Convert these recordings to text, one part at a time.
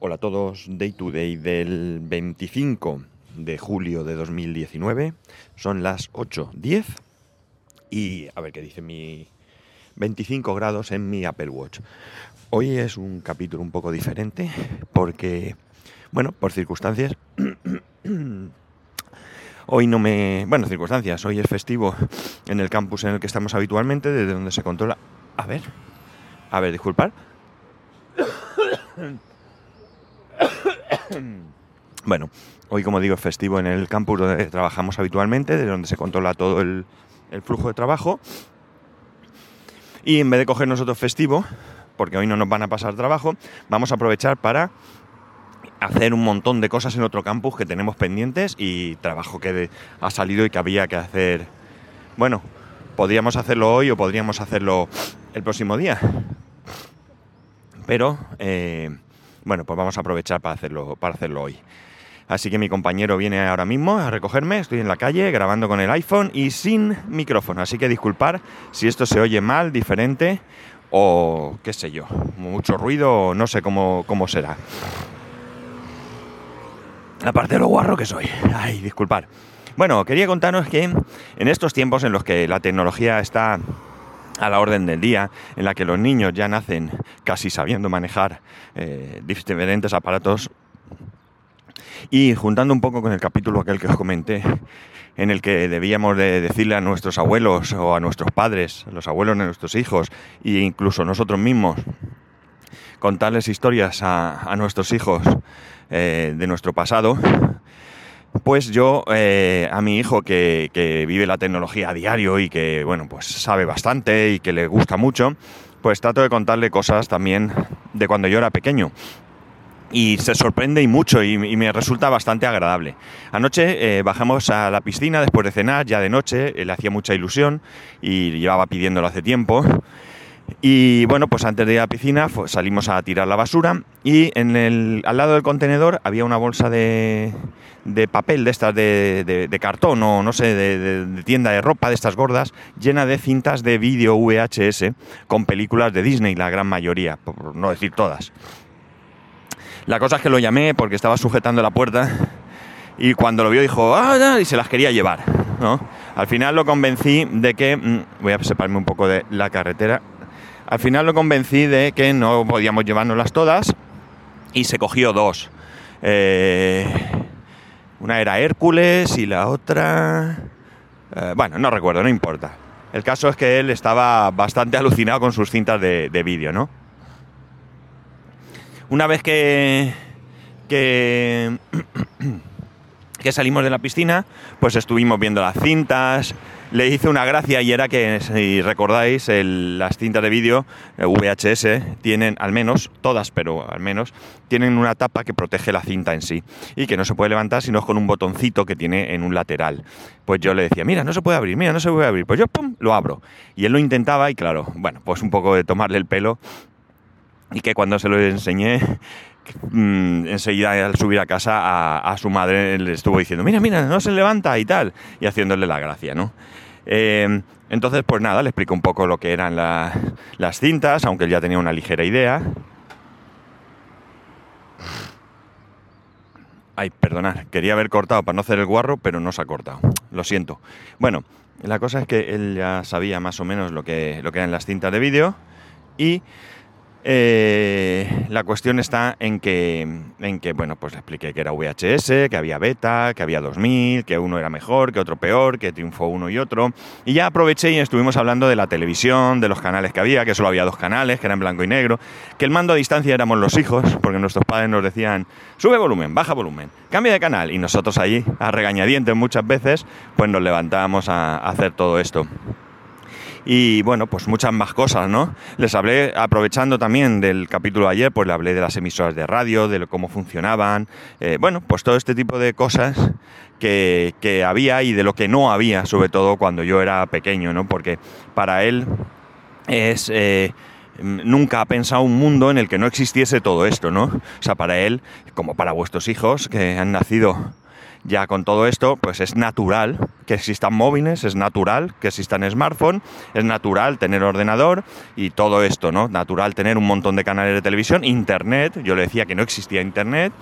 Hola a todos, Day to Day del 25 de julio de 2019. Son las 8.10 y a ver qué dice mi 25 grados en mi Apple Watch. Hoy es un capítulo un poco diferente porque, bueno, por circunstancias... Hoy no me... Bueno, circunstancias, hoy es festivo en el campus en el que estamos habitualmente, desde donde se controla... A ver, a ver, disculpad. Bueno, hoy como digo es festivo en el campus donde trabajamos habitualmente, de donde se controla todo el, flujo de trabajo. Y en vez de coger nosotros festivo, porque hoy no nos van a pasar trabajo, vamos a aprovechar para hacer un montón de cosas en otro campus que tenemos pendientes y trabajo que ha salido y que había que hacer. Bueno, podríamos hacerlo hoy o podríamos hacerlo el próximo día. Pero eh, bueno, pues vamos a aprovechar para hacerlo, para hacerlo hoy. Así que mi compañero viene ahora mismo a recogerme, estoy en la calle grabando con el iPhone y sin micrófono, así que disculpar si esto se oye mal, diferente o qué sé yo, mucho ruido, no sé cómo, cómo será. Aparte de lo guarro que soy. Ay, disculpar. Bueno, quería contaros que en estos tiempos en los que la tecnología está a la orden del día, en la que los niños ya nacen casi sabiendo manejar eh, diferentes aparatos. Y juntando un poco con el capítulo aquel que os comenté, en el que debíamos de decirle a nuestros abuelos o a nuestros padres, los abuelos de nuestros hijos e incluso nosotros mismos, contarles historias a, nuestros hijos eh, de nuestro pasado, pues yo eh, a mi hijo que, vive la tecnología a diario y que, bueno, pues sabe bastante y que le gusta mucho, pues trato de contarle cosas también de cuando yo era pequeño. Y se sorprende y mucho y, me resulta bastante agradable. Anoche eh, bajamos a la piscina después de cenar, ya de noche, le hacía mucha ilusión y llevaba pidiéndolo hace tiempo. Y bueno, pues antes de ir a la piscina salimos a tirar la basura y en el, al lado del contenedor había una bolsa de, de papel de estas de, cartón o no sé, de, tienda de ropa de estas gordas, llena de cintas de vídeo VHS con películas de Disney, la gran mayoría, por no decir todas. La cosa es que lo llamé porque estaba sujetando la puerta y cuando lo vio dijo, ah, y se las quería llevar. ¿no? Al final lo convencí de que, mm, voy a separarme un poco de la carretera, al final lo convencí de que no podíamos llevárnoslas todas y se cogió dos. Eh, una era Hércules y la otra... Eh, bueno, no recuerdo, no importa. El caso es que él estaba bastante alucinado con sus cintas de, vídeo, ¿no? Una vez que, que, que salimos de la piscina, pues estuvimos viendo las cintas, le hice una gracia y era que, si recordáis, las cintas de vídeo eh, VHS tienen, al menos, todas, pero al menos, tienen una tapa que protege la cinta en sí y que no se puede levantar sino con un botoncito que tiene en un lateral. Pues yo le decía, mira, no se puede abrir, mira, no se puede abrir. Pues yo, pum, lo abro. Y él lo intentaba y claro, bueno, pues un poco de tomarle el pelo y que cuando se lo enseñé Mm, enseguida al subir a casa a, su madre le estuvo diciendo, mira, mira, no se levanta y tal, y haciéndole la gracia, ¿no? Em, entonces, pues nada, le explico un poco lo que eran las cintas, aunque él ya tenía una ligera idea. Ay, perdonad, quería haber cortado para no hacer el guarro, pero no se ha cortado. Lo siento. Bueno, la cosa es que él ya sabía más o menos lo que, lo que eran las cintas de vídeo y eh, la cuestión está en que, en que, bueno, pues expliqué que era VHS, que había beta, que había 2000, que uno era mejor, que otro peor, que triunfó uno y otro. Y ya aproveché y estuvimos hablando de la televisión, de los canales que había, que solo había dos canales, que eran blanco y negro, que el mando a distancia éramos los hijos, porque nuestros padres nos decían, sube volumen, baja volumen, cambia de canal. Y nosotros allí, a regañadientes muchas veces, pues nos levantábamos a hacer todo esto y bueno, pues muchas más cosas, ¿no? Les hablé, aprovechando también del capítulo de ayer, pues le hablé de las emisoras de radio, de cómo funcionaban, eh, bueno, pues todo este tipo de cosas que, había y de lo que no había, sobre todo cuando yo era pequeño, ¿no? Porque para él es... Eh, nunca ha pensado un mundo en el que no existiese todo esto, ¿no? O sea, para él, como para vuestros hijos que han nacido ya con todo esto, pues es natural que existan móviles, es natural que existan smartphones, es natural tener ordenador y todo esto, ¿no? Natural tener un montón de canales de televisión, internet, yo le decía que no existía internet,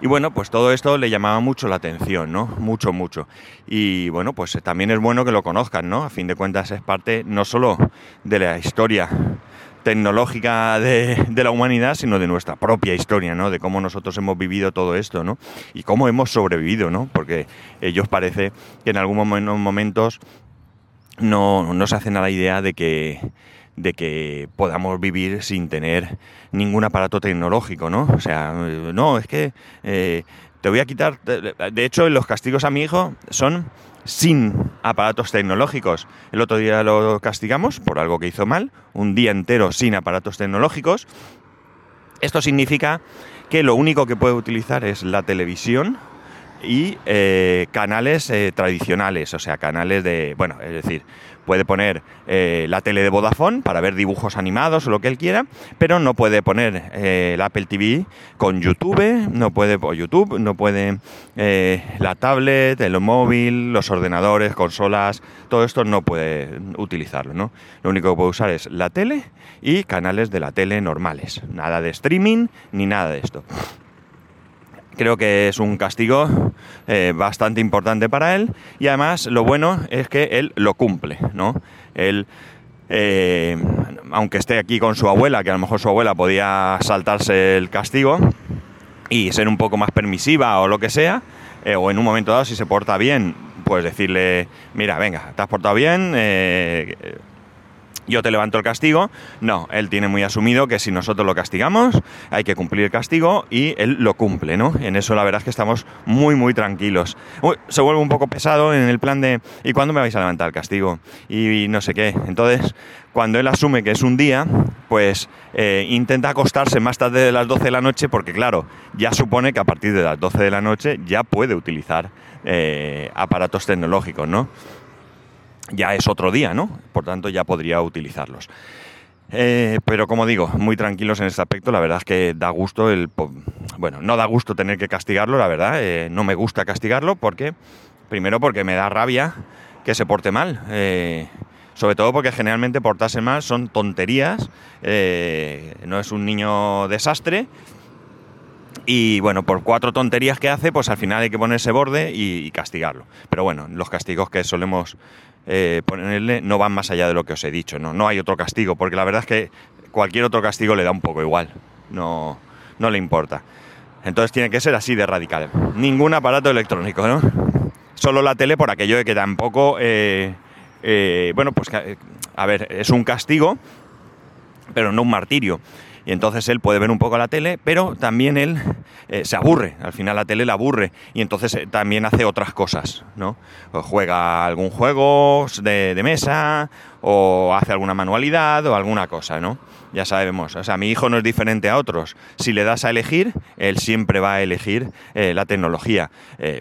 y bueno, pues todo esto le llamaba mucho la atención, ¿no? Mucho, mucho. Y bueno, pues también es bueno que lo conozcan, ¿no? A fin de cuentas es parte no solo de la historia tecnológica de, la humanidad, sino de nuestra propia historia, ¿no? De cómo nosotros hemos vivido todo esto, ¿no? Y cómo hemos sobrevivido, ¿no? Porque ellos parece que en algunos momentos no, no se hacen a la idea de que, de que podamos vivir sin tener ningún aparato tecnológico, ¿no? O sea, no, es que eh, te voy a quitar... De hecho, los castigos a mi hijo son sin aparatos tecnológicos. El otro día lo castigamos por algo que hizo mal, un día entero sin aparatos tecnológicos. Esto significa que lo único que puede utilizar es la televisión y eh, canales eh, tradicionales, o sea, canales de, bueno, es decir, puede poner eh, la tele de Vodafone para ver dibujos animados o lo que él quiera, pero no puede poner el Apple TV con YouTube, no puede o YouTube, no puede la tablet, el móvil, los ordenadores, consolas, todo esto no puede utilizarlo, ¿no? Lo único que puede usar es la tele y canales de la tele normales, nada de streaming ni nada de esto creo que es un castigo eh, bastante importante para él y además lo bueno es que él lo cumple, ¿no? Él, eh, aunque esté aquí con su abuela, que a lo mejor su abuela podía saltarse el castigo y ser un poco más permisiva o lo que sea, eh, o en un momento dado si se porta bien, pues decirle, mira, venga, te has portado bien, yo te levanto el castigo. No, él tiene muy asumido que si nosotros lo castigamos, hay que cumplir el castigo y él lo cumple, ¿no? En eso la verdad es que estamos muy, muy tranquilos. se vuelve un poco pesado en el plan de ¿y cuándo me vais a levantar el castigo? Y, no sé qué. Entonces, cuando él asume que es un día, pues eh, intenta acostarse más tarde de las 12 de la noche porque, claro, ya supone que a partir de las 12 de la noche ya puede utilizar eh, aparatos tecnológicos, ¿no? Ya es otro día, ¿no? Por tanto, ya podría utilizarlos. Eh, pero como digo, muy tranquilos en este aspecto, la verdad es que da gusto el... Bueno, no da gusto tener que castigarlo, la verdad, eh, no me gusta castigarlo porque, primero porque me da rabia que se porte mal, eh, sobre todo porque generalmente portarse mal son tonterías, no es un niño desastre, y bueno, por cuatro tonterías que hace, pues al final hay que ponerse borde y, castigarlo. Pero bueno, los castigos que solemos eh, ponerle no van más allá de lo que os he dicho, ¿no? No hay otro castigo, porque la verdad es que cualquier otro castigo le da un poco igual, no, no le importa. Entonces tiene que ser así de radical. Ningún aparato electrónico, ¿no? Solo la tele por aquello de que tampoco, eh, eh, bueno, pues a ver, es un castigo, pero no un martirio y entonces él puede ver un poco la tele, pero también él eh, se aburre, al final la tele le aburre y entonces eh, también hace otras cosas, ¿no? O juega algún juego de, mesa o hace alguna manualidad o alguna cosa, ¿no? Ya sabemos, o sea, mi hijo no es diferente a otros. Si le das a elegir, él siempre va a elegir eh, la tecnología,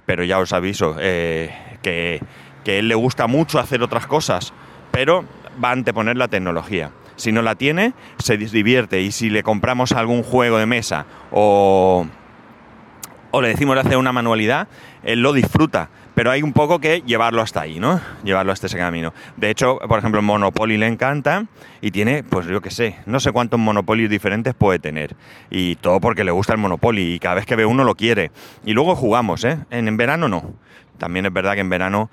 pero ya os aviso que, que él le gusta mucho hacer otras cosas, pero va a anteponer la tecnología. Si no la tiene, se divierte y si le compramos algún juego de mesa o, o le decimos de hacer una manualidad, él lo disfruta. Pero hay un poco que llevarlo hasta ahí, ¿no? Llevarlo hasta ese camino. De hecho, por ejemplo, Monopoly le encanta y tiene, pues yo qué sé, no sé cuántos Monopolios diferentes puede tener. Y todo porque le gusta el Monopoly y cada vez que ve uno lo quiere. Y luego jugamos, ¿eh? en verano no. También es verdad que en verano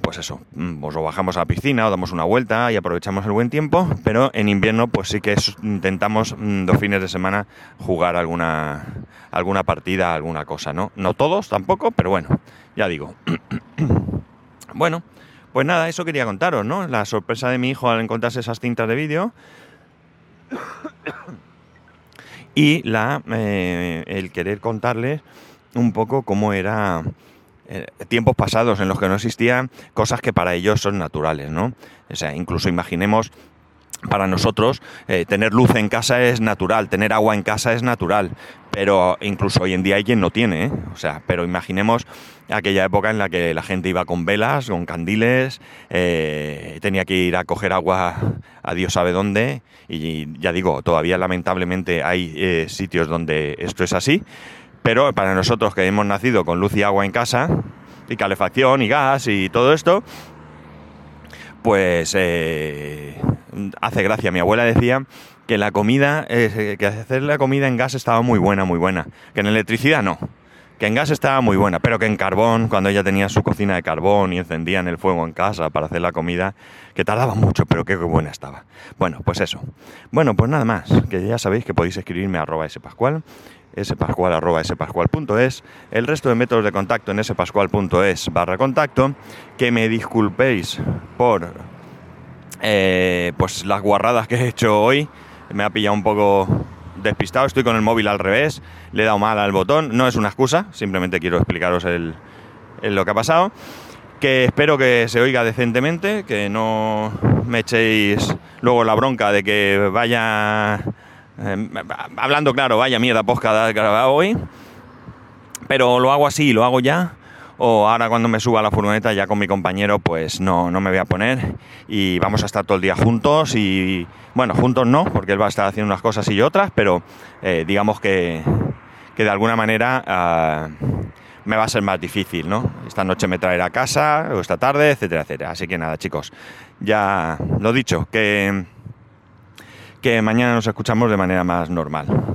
pues eso, mm, pues o bajamos a la piscina o damos una vuelta y aprovechamos el buen tiempo, pero en invierno pues sí que intentamos mm, dos fines de semana jugar alguna, alguna partida, alguna cosa, ¿no? No todos tampoco, pero bueno, ya digo. bueno, pues nada, eso quería contaros, ¿no? La sorpresa de mi hijo al encontrarse esas cintas de vídeo. y la, eh, el querer contarles un poco cómo era eh, tiempos pasados en los que no existían cosas que para ellos son naturales, ¿no? O sea, incluso imaginemos para nosotros eh, tener luz en casa es natural, tener agua en casa es natural, pero incluso hoy en día hay quien no tiene, ¿eh? o sea, pero imaginemos aquella época en la que la gente iba con velas, con candiles, tenía que ir a coger agua a Dios sabe dónde, y ya digo, todavía lamentablemente hay sitios donde esto es así, Pero para nosotros que hemos nacido con luz y agua en casa, y calefacción y gas y todo esto, pues eh, hace gracia. Mi abuela decía que la comida, eh, que hacer la comida en gas estaba muy buena, muy buena. Que en electricidad no. Que en gas estaba muy buena, pero que en carbón, cuando ella tenía su cocina de carbón y encendían el fuego en casa para hacer la comida, que tardaba mucho, pero qué buena estaba. Bueno, pues eso. Bueno, pues nada más, que ya sabéis que podéis escribirme a arroba spascual, spascual arroba spascual.es, el resto de métodos de contacto en spascual.es barra contacto, que me disculpéis por eh, pues las guarradas que he hecho hoy, me ha pillado un poco despistado, estoy con el móvil al revés, le he dado mal al botón, no es una excusa, simplemente quiero explicaros el, lo que ha pasado, que espero que se oiga decentemente, que no me echéis luego la bronca de que vaya, eh, hablando claro, vaya mierda posca grabado hoy, pero lo hago así, lo hago ya, o ahora cuando me suba a la furgoneta ya con mi compañero pues no, no me voy a poner y vamos a estar todo el día juntos y bueno, juntos no, porque él va a estar haciendo unas cosas y otras, pero eh, digamos que, que, de alguna manera ah, me va a ser más difícil, ¿no? Esta noche me traerá a casa o esta tarde, etcétera, etcétera. Así que nada, chicos, ya lo dicho, que, que mañana nos escuchamos de manera más normal.